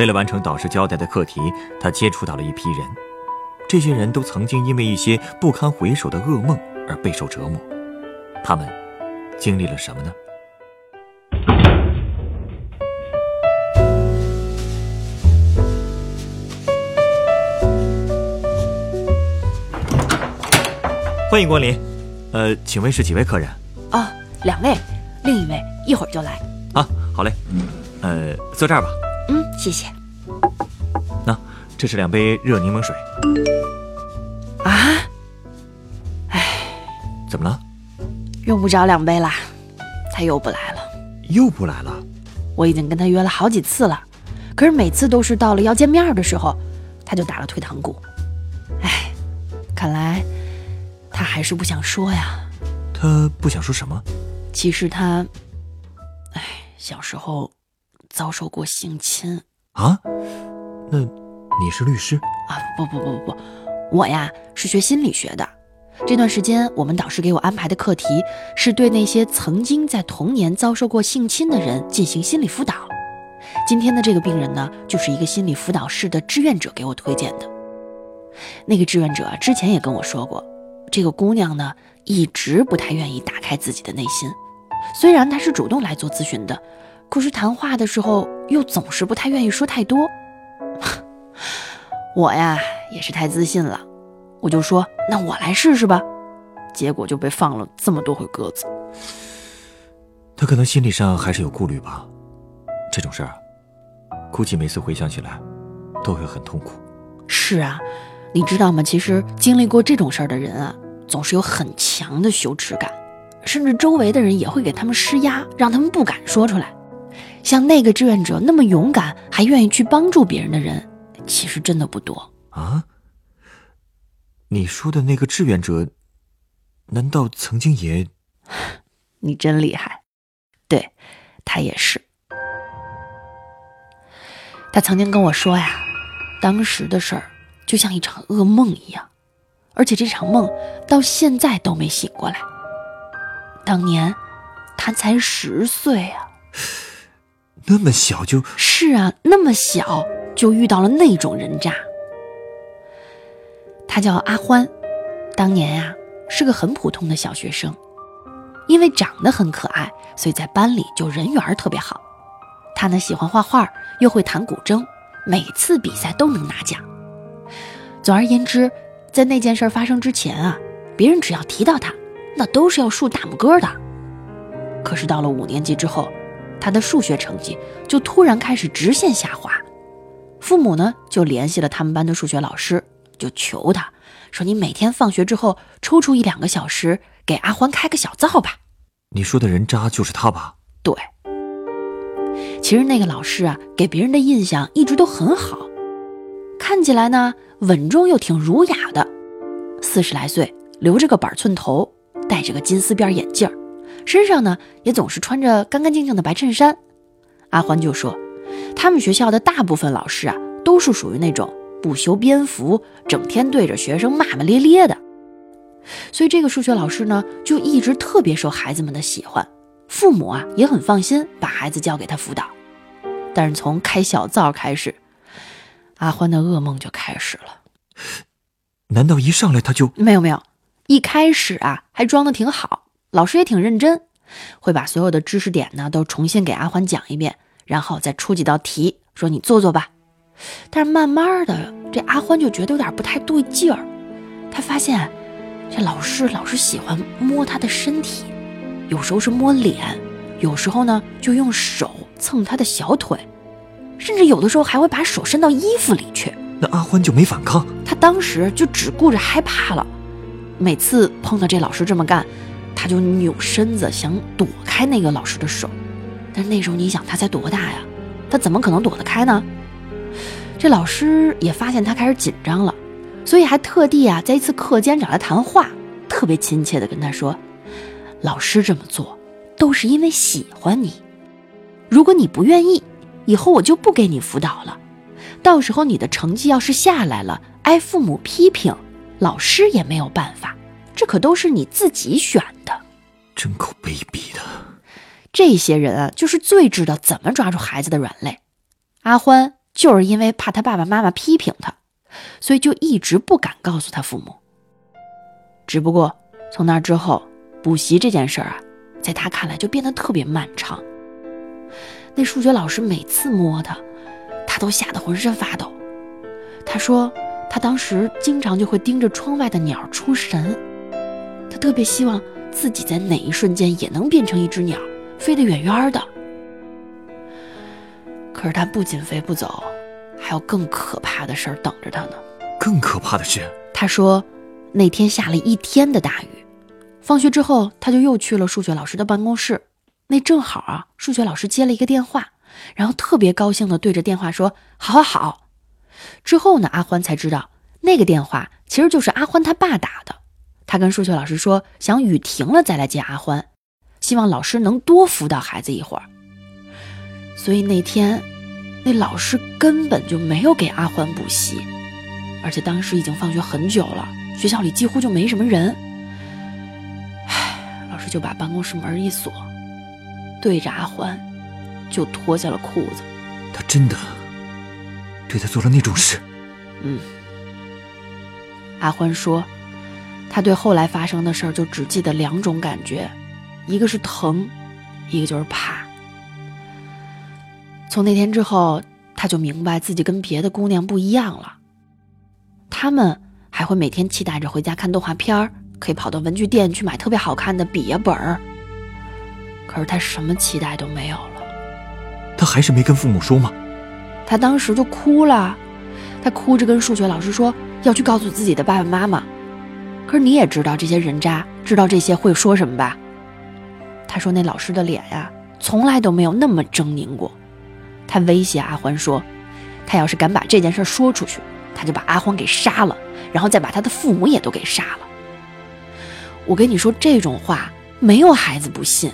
为了完成导师交代的课题，他接触到了一批人。这些人都曾经因为一些不堪回首的噩梦而备受折磨。他们经历了什么呢？欢迎光临。呃，请问是几位客人？哦，两位，另一位一会儿就来。啊，好嘞。呃，坐这儿吧。嗯，谢谢。那这是两杯热柠檬水。啊？哎，怎么了？用不着两杯啦，他又不来了。又不来了？我已经跟他约了好几次了，可是每次都是到了要见面的时候，他就打了退堂鼓。哎，看来他还是不想说呀。他不想说什么？其实他，哎，小时候遭受过性侵啊。那你是律师啊？不不不不不，我呀是学心理学的。这段时间我们导师给我安排的课题是对那些曾经在童年遭受过性侵的人进行心理辅导。今天的这个病人呢，就是一个心理辅导室的志愿者给我推荐的。那个志愿者之前也跟我说过，这个姑娘呢一直不太愿意打开自己的内心，虽然她是主动来做咨询的，可是谈话的时候又总是不太愿意说太多。我呀也是太自信了。我就说，那我来试试吧，结果就被放了这么多回鸽子。他可能心理上还是有顾虑吧，这种事儿，估计每次回想起来，都会很痛苦。是啊，你知道吗？其实经历过这种事儿的人啊，总是有很强的羞耻感，甚至周围的人也会给他们施压，让他们不敢说出来。像那个志愿者那么勇敢，还愿意去帮助别人的人，其实真的不多啊。你说的那个志愿者，难道曾经也？你真厉害，对，他也是。他曾经跟我说呀，当时的事儿就像一场噩梦一样，而且这场梦到现在都没醒过来。当年他才十岁啊，那么小就？是啊，那么小就遇到了那种人渣。他叫阿欢，当年呀是个很普通的小学生，因为长得很可爱，所以在班里就人缘特别好。他呢喜欢画画，又会弹古筝，每次比赛都能拿奖。总而言之，在那件事发生之前啊，别人只要提到他，那都是要竖大拇哥的。可是到了五年级之后，他的数学成绩就突然开始直线下滑，父母呢就联系了他们班的数学老师。就求他说：“你每天放学之后抽出一两个小时给阿欢开个小灶吧。”你说的人渣就是他吧？对。其实那个老师啊，给别人的印象一直都很好，看起来呢稳重又挺儒雅的，四十来岁，留着个板寸头，戴着个金丝边眼镜，身上呢也总是穿着干干净净的白衬衫。阿欢就说，他们学校的大部分老师啊，都是属于那种。不修边幅，整天对着学生骂骂咧咧的，所以这个数学老师呢，就一直特别受孩子们的喜欢，父母啊也很放心把孩子交给他辅导。但是从开小灶开始，阿欢的噩梦就开始了。难道一上来他就没有没有？一开始啊还装的挺好，老师也挺认真，会把所有的知识点呢都重新给阿欢讲一遍，然后再出几道题，说你做做吧。但是慢慢的，这阿欢就觉得有点不太对劲儿。他发现，这老师老是喜欢摸他的身体，有时候是摸脸，有时候呢就用手蹭他的小腿，甚至有的时候还会把手伸到衣服里去。那阿欢就没反抗？他当时就只顾着害怕了。每次碰到这老师这么干，他就扭身子想躲开那个老师的手。但那时候你想，他才多大呀？他怎么可能躲得开呢？这老师也发现他开始紧张了，所以还特地啊在一次课间找他谈话，特别亲切的跟他说：“老师这么做都是因为喜欢你，如果你不愿意，以后我就不给你辅导了。到时候你的成绩要是下来了，挨父母批评，老师也没有办法。这可都是你自己选的。”这些人啊，就是最知道怎么抓住孩子的软肋。阿欢。就是因为怕他爸爸妈妈批评他，所以就一直不敢告诉他父母。只不过从那之后，补习这件事儿啊，在他看来就变得特别漫长。那数学老师每次摸他，他都吓得浑身发抖。他说，他当时经常就会盯着窗外的鸟出神，他特别希望自己在哪一瞬间也能变成一只鸟，飞得远远的。可是他不仅飞不走，还有更可怕的事儿等着他呢。更可怕的是，他说，那天下了一天的大雨，放学之后他就又去了数学老师的办公室。那正好啊，数学老师接了一个电话，然后特别高兴的对着电话说：“好，好，好。”之后呢，阿欢才知道那个电话其实就是阿欢他爸打的。他跟数学老师说，想雨停了再来接阿欢，希望老师能多辅导孩子一会儿。所以那天，那老师根本就没有给阿欢补习，而且当时已经放学很久了，学校里几乎就没什么人。唉，老师就把办公室门一锁，对着阿欢就脱下了裤子。他真的对他做了那种事？嗯。阿欢说，他对后来发生的事儿就只记得两种感觉，一个是疼，一个就是怕。从那天之后，他就明白自己跟别的姑娘不一样了。他们还会每天期待着回家看动画片儿可以跑到文具店去买特别好看的笔呀本儿。可是他什么期待都没有了。他还是没跟父母说吗？他当时就哭了，他哭着跟数学老师说要去告诉自己的爸爸妈妈。可是你也知道这些人渣知道这些会说什么吧？他说那老师的脸呀，从来都没有那么狰狞过。他威胁阿欢说：“他要是敢把这件事说出去，他就把阿欢给杀了，然后再把他的父母也都给杀了。”我跟你说这种话，没有孩子不信。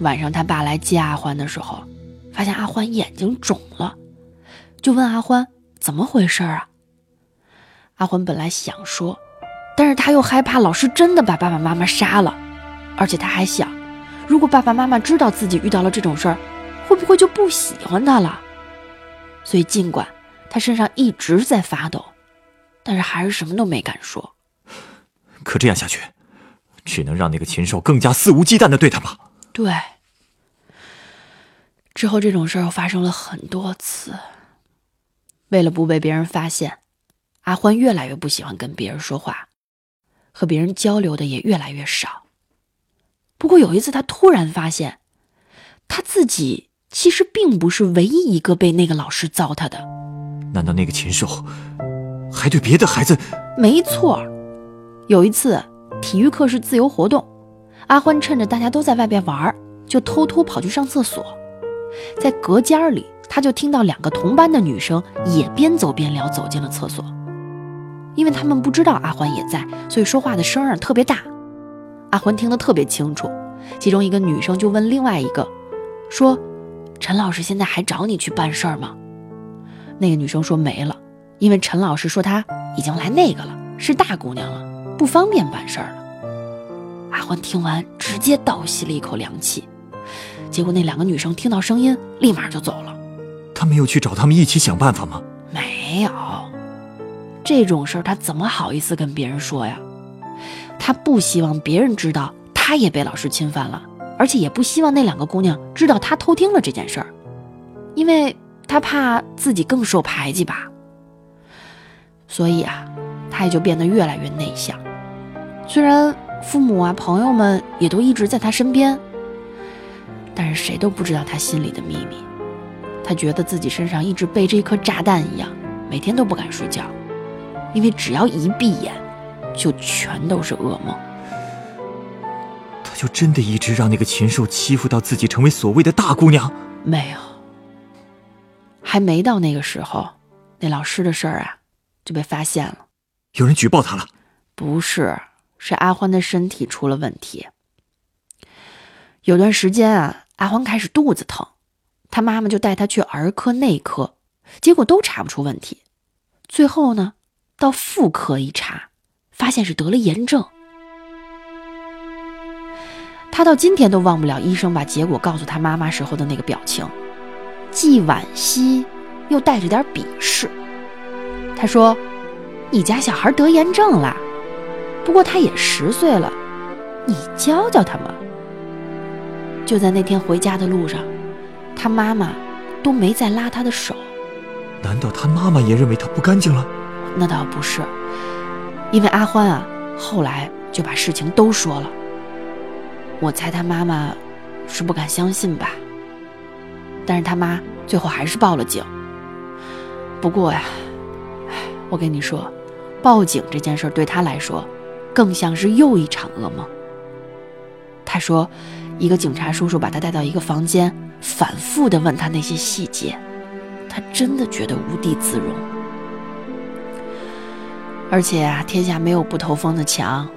晚上他爸来接阿欢的时候，发现阿欢眼睛肿了，就问阿欢怎么回事啊？阿欢本来想说，但是他又害怕老师真的把爸爸妈妈杀了，而且他还想。如果爸爸妈妈知道自己遇到了这种事儿，会不会就不喜欢他了？所以尽管他身上一直在发抖，但是还是什么都没敢说。可这样下去，只能让那个禽兽更加肆无忌惮的对他吧。对。之后这种事儿又发生了很多次。为了不被别人发现，阿欢越来越不喜欢跟别人说话，和别人交流的也越来越少。不过有一次，他突然发现，他自己其实并不是唯一一个被那个老师糟蹋的。难道那个禽兽还对别的孩子？没错，有一次体育课是自由活动，阿欢趁着大家都在外边玩，就偷偷跑去上厕所。在隔间里，他就听到两个同班的女生也边走边聊，走进了厕所。因为他们不知道阿欢也在，所以说话的声儿特别大。阿欢听得特别清楚，其中一个女生就问另外一个，说：“陈老师现在还找你去办事儿吗？”那个女生说：“没了，因为陈老师说他已经来那个了，是大姑娘了，不方便办事儿了。”阿欢听完，直接倒吸了一口凉气。结果那两个女生听到声音，立马就走了。他没有去找他们一起想办法吗？没有，这种事儿他怎么好意思跟别人说呀？他不希望别人知道他也被老师侵犯了，而且也不希望那两个姑娘知道他偷听了这件事儿，因为他怕自己更受排挤吧。所以啊，他也就变得越来越内向。虽然父母啊、朋友们也都一直在他身边，但是谁都不知道他心里的秘密。他觉得自己身上一直背着一颗炸弹一样，每天都不敢睡觉，因为只要一闭眼。就全都是噩梦。他就真的一直让那个禽兽欺负到自己成为所谓的大姑娘？没有，还没到那个时候，那老师的事儿啊就被发现了。有人举报他了？不是，是阿欢的身体出了问题。有段时间啊，阿欢开始肚子疼，他妈妈就带他去儿科、内科，结果都查不出问题。最后呢，到妇科一查，发现是得了炎症。他到今天都忘不了医生把结果告诉他妈妈时候的那个表情，既惋惜又带着点鄙视。他说：“你家小孩得炎症了，不过他也十岁了，你教教他嘛。”就在那天回家的路上，他妈妈都没再拉他的手。难道他妈妈也认为他不干净了？那倒不是，因为阿欢啊，后来就把事情都说了。我猜他妈妈是不敢相信吧，但是他妈最后还是报了警。不过呀，我跟你说，报警这件事对他来说，更像是又一场噩梦。他说。一个警察叔叔把他带到一个房间，反复的问他那些细节，他真的觉得无地自容。而且啊，天下没有不透风的墙，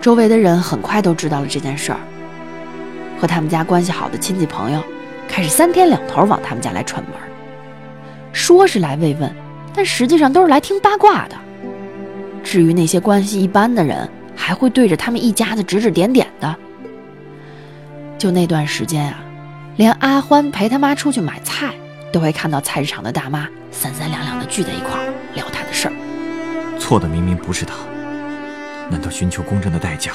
周围的人很快都知道了这件事儿，和他们家关系好的亲戚朋友开始三天两头往他们家来串门，说是来慰问，但实际上都是来听八卦的。至于那些关系一般的人，还会对着他们一家子指指点点的。就那段时间啊，连阿欢陪他妈出去买菜，都会看到菜市场的大妈三三两两的聚在一块儿。错的明明不是他，难道寻求公正的代价，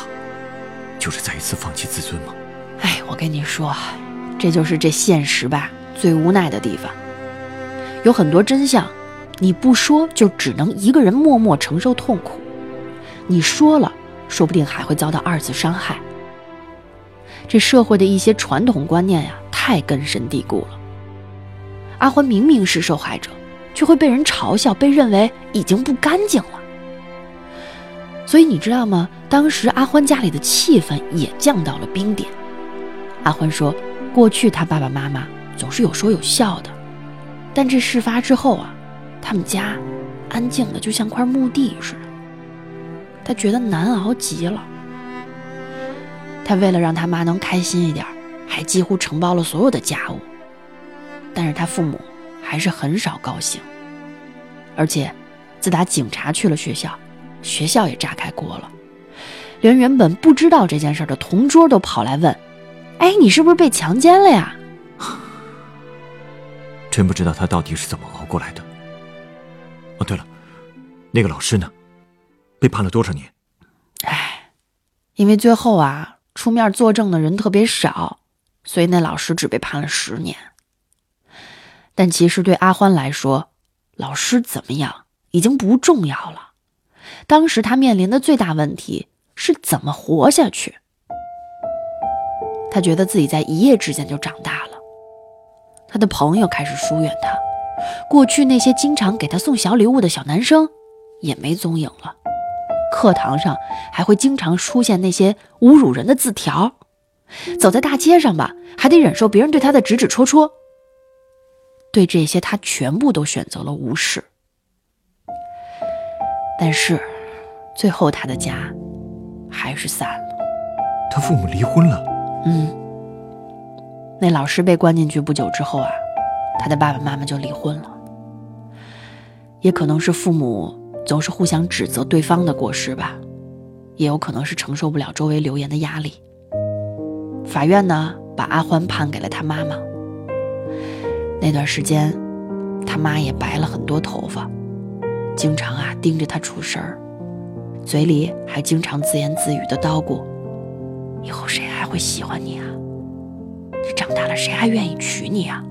就是再一次放弃自尊吗？哎，我跟你说，这就是这现实吧最无奈的地方。有很多真相，你不说就只能一个人默默承受痛苦；你说了，说不定还会遭到二次伤害。这社会的一些传统观念呀，太根深蒂固了。阿欢明明是受害者，却会被人嘲笑，被认为已经不干净了。所以你知道吗？当时阿欢家里的气氛也降到了冰点。阿欢说，过去他爸爸妈妈总是有说有笑的，但这事发之后啊，他们家安静的就像块墓地似的。他觉得难熬极了。他为了让他妈能开心一点，还几乎承包了所有的家务。但是他父母还是很少高兴。而且，自打警察去了学校，学校也炸开锅了，连原本不知道这件事的同桌都跑来问：“哎，你是不是被强奸了呀？”真不知道他到底是怎么熬过来的。哦，对了，那个老师呢？被判了多少年？哎，因为最后啊。出面作证的人特别少，所以那老师只被判了十年。但其实对阿欢来说，老师怎么样已经不重要了。当时他面临的最大问题是怎么活下去。他觉得自己在一夜之间就长大了，他的朋友开始疏远他，过去那些经常给他送小礼物的小男生也没踪影了。课堂上还会经常出现那些侮辱人的字条，走在大街上吧，还得忍受别人对他的指指戳戳。对这些，他全部都选择了无视。但是，最后他的家还是散了。他父母离婚了。嗯，那老师被关进去不久之后啊，他的爸爸妈妈就离婚了。也可能是父母。总是互相指责对方的过失吧，也有可能是承受不了周围流言的压力。法院呢，把阿欢判给了他妈妈。那段时间，他妈也白了很多头发，经常啊盯着他出事儿，嘴里还经常自言自语的叨咕：“以后谁还会喜欢你啊？你长大了谁还愿意娶你啊？”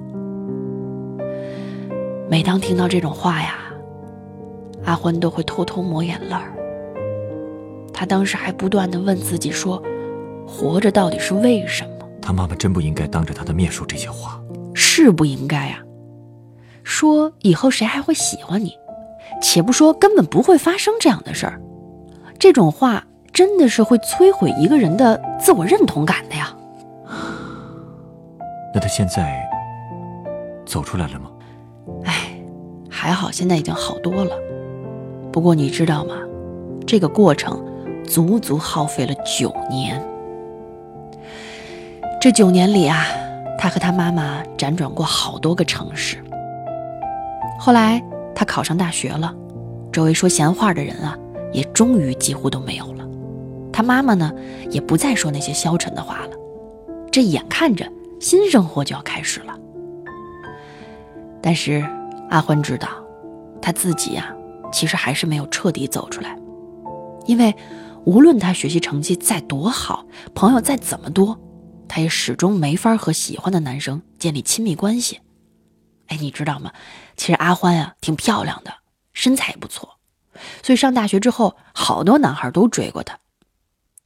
每当听到这种话呀。阿欢都会偷偷抹眼泪儿。他当时还不断的问自己说：“活着到底是为什么？”他妈妈真不应该当着他的面说这些话，是不应该啊。说以后谁还会喜欢你？且不说根本不会发生这样的事儿，这种话真的是会摧毁一个人的自我认同感的呀。那他现在走出来了吗？哎还好现在已经好多了。不过你知道吗？这个过程足足耗费了九年。这九年里啊，他和他妈妈辗转过好多个城市。后来他考上大学了，周围说闲话的人啊，也终于几乎都没有了。他妈妈呢，也不再说那些消沉的话了。这眼看着新生活就要开始了，但是阿欢知道，他自己呀，其实还是没有彻底走出来。因为无论他学习成绩再多好，朋友再怎么多，他也始终没法和喜欢的男生建立亲密关系。哎，你知道吗？其实阿欢呀，挺漂亮的，身材也不错，所以上大学之后，好多男孩都追过她。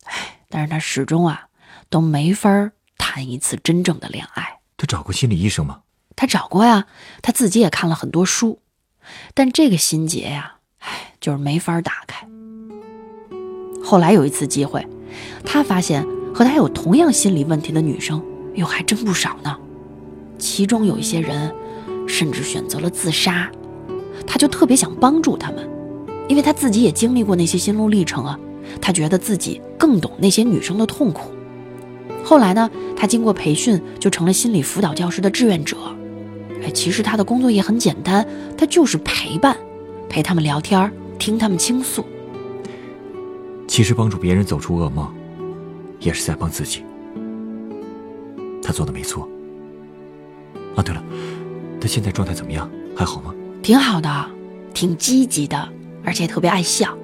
哎，但是她始终啊，都没法谈一次真正的恋爱。她找过心理医生吗？她找过呀，她自己也看了很多书，但这个心结呀，哎，就是没法打开。后来有一次机会，她发现和她有同样心理问题的女生，哟，还真不少呢。其中有一些人，甚至选择了自杀。她就特别想帮助他们，因为他自己也经历过那些心路历程啊。他觉得自己更懂那些女生的痛苦。后来呢，他经过培训，就成了心理辅导教师的志愿者。哎，其实他的工作也很简单，他就是陪伴，陪他们聊天，听他们倾诉。其实帮助别人走出噩梦，也是在帮自己。他做的没错。啊，对了，他现在状态怎么样？还好吗？挺好的，挺积极的，而且特别爱笑。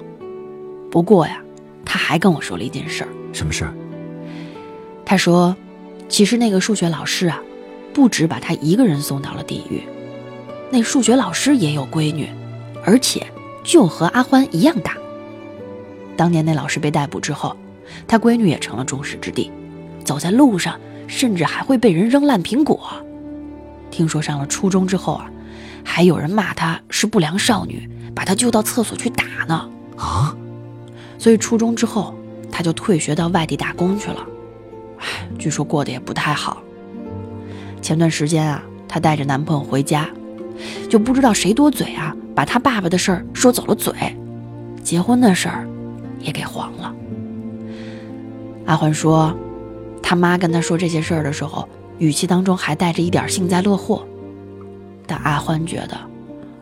不过呀。他还跟我说了一件事儿，什么事儿？他说，其实那个数学老师啊，不止把他一个人送到了地狱，那数学老师也有闺女，而且就和阿欢一样大。当年那老师被逮捕之后，他闺女也成了众矢之的，走在路上甚至还会被人扔烂苹果。听说上了初中之后啊，还有人骂她是不良少女，把她救到厕所去打呢。啊？所以初中之后，她就退学到外地打工去了。唉，据说过得也不太好。前段时间啊，她带着男朋友回家，就不知道谁多嘴啊，把她爸爸的事儿说走了嘴，结婚的事儿也给黄了。阿欢说，他妈跟他说这些事儿的时候，语气当中还带着一点幸灾乐祸。但阿欢觉得，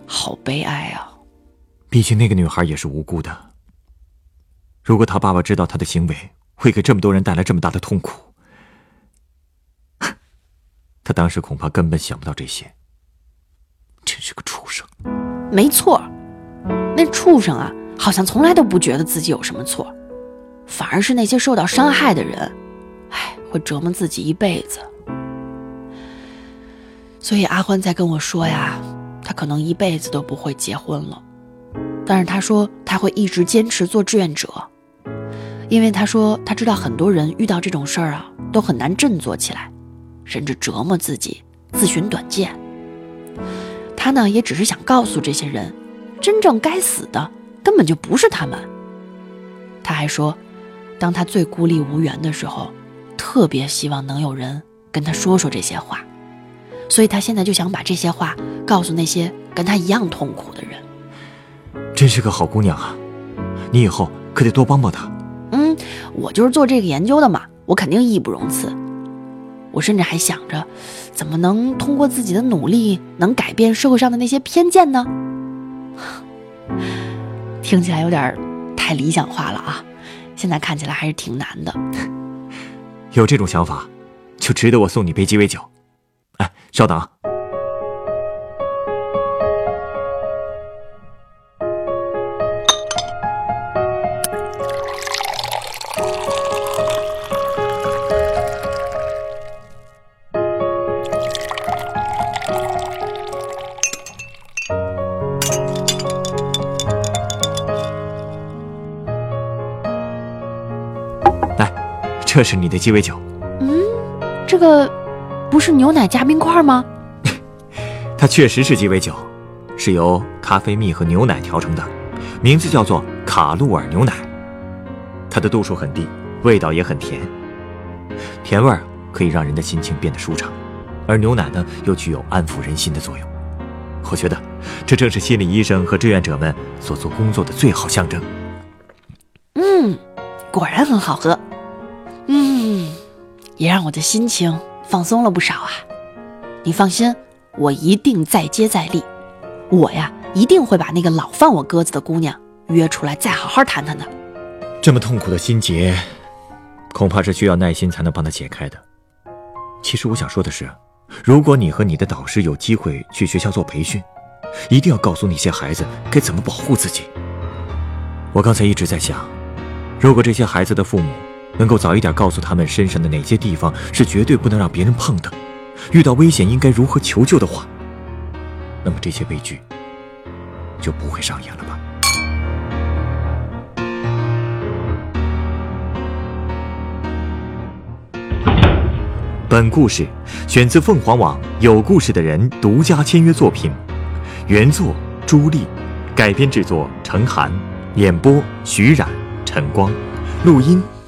好悲哀啊。毕竟那个女孩也是无辜的。如果他爸爸知道他的行为会给这么多人带来这么大的痛苦，他当时恐怕根本想不到这些。真是个畜生！没错，那畜生啊，好像从来都不觉得自己有什么错，反而是那些受到伤害的人，哎，会折磨自己一辈子。所以阿欢在跟我说呀，他可能一辈子都不会结婚了，但是他说他会一直坚持做志愿者。因为他说他知道很多人遇到这种事儿啊，都很难振作起来，甚至折磨自己，自寻短见。他呢也只是想告诉这些人，真正该死的根本就不是他们。他还说，当他最孤立无援的时候，特别希望能有人跟他说说这些话，所以他现在就想把这些话告诉那些跟他一样痛苦的人。真是个好姑娘啊，你以后可得多帮帮她。嗯，我就是做这个研究的嘛，我肯定义不容辞。我甚至还想着，怎么能通过自己的努力，能改变社会上的那些偏见呢？听起来有点太理想化了啊！现在看起来还是挺难的。有这种想法，就值得我送你杯鸡尾酒。稍等。这是你的鸡尾酒。嗯，这个不是牛奶加冰块吗？它确实是鸡尾酒，是由咖啡蜜和牛奶调成的，名字叫做卡路尔牛奶。它的度数很低，味道也很甜，甜味儿可以让人的心情变得舒畅，而牛奶呢又具有安抚人心的作用。我觉得，这正是心理医生和志愿者们所做工作的最好象征。嗯，果然很好喝。嗯，也让我的心情放松了不少啊。你放心，我一定再接再厉。我呀，一定会把那个老放我鸽子的姑娘约出来，再好好谈谈的。这么痛苦的心结，恐怕是需要耐心才能帮他解开的。其实我想说的是。如果你和你的导师有机会去学校做培训，一定要告诉那些孩子该怎么保护自己。我刚才一直在想，如果这些孩子的父母能够早一点告诉他们身上的哪些地方是绝对不能让别人碰的，遇到危险应该如何求救的话，那么这些悲剧就不会上演了吧。本故事选自凤凰网有故事的人独家签约作品，原作朱莉，改编制作程涵，演播徐冉、陈光，录音